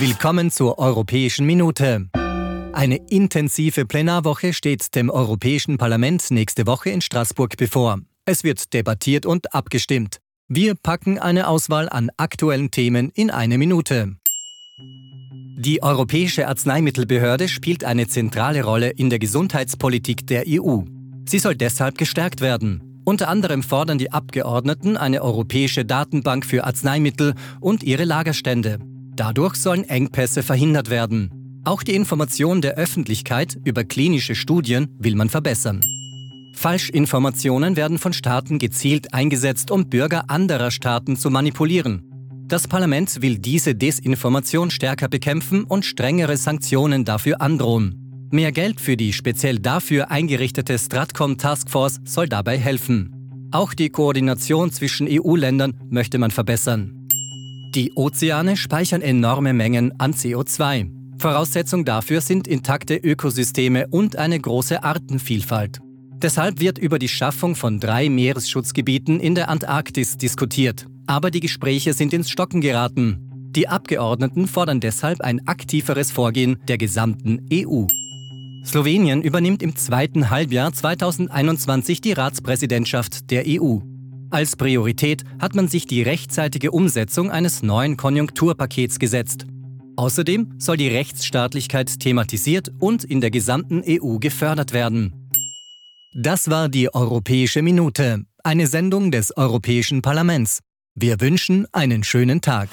Willkommen zur Europäischen Minute. Eine intensive Plenarwoche steht dem Europäischen Parlament nächste Woche in Straßburg bevor. Es wird debattiert und abgestimmt. Wir packen eine Auswahl an aktuellen Themen in eine Minute. Die Europäische Arzneimittelbehörde spielt eine zentrale Rolle in der Gesundheitspolitik der EU. Sie soll deshalb gestärkt werden. Unter anderem fordern die Abgeordneten eine europäische Datenbank für Arzneimittel und ihre Lagerstände. Dadurch sollen Engpässe verhindert werden. Auch die Information der Öffentlichkeit über klinische Studien will man verbessern. Falschinformationen werden von Staaten gezielt eingesetzt, um Bürger anderer Staaten zu manipulieren. Das Parlament will diese Desinformation stärker bekämpfen und strengere Sanktionen dafür androhen. Mehr Geld für die speziell dafür eingerichtete Stratcom Taskforce soll dabei helfen. Auch die Koordination zwischen EU-Ländern möchte man verbessern. Die Ozeane speichern enorme Mengen an CO2. Voraussetzung dafür sind intakte Ökosysteme und eine große Artenvielfalt. Deshalb wird über die Schaffung von drei Meeresschutzgebieten in der Antarktis diskutiert. Aber die Gespräche sind ins Stocken geraten. Die Abgeordneten fordern deshalb ein aktiveres Vorgehen der gesamten EU. Slowenien übernimmt im zweiten Halbjahr 2021 die Ratspräsidentschaft der EU. Als Priorität hat man sich die rechtzeitige Umsetzung eines neuen Konjunkturpakets gesetzt. Außerdem soll die Rechtsstaatlichkeit thematisiert und in der gesamten EU gefördert werden. Das war die Europäische Minute, eine Sendung des Europäischen Parlaments. Wir wünschen einen schönen Tag.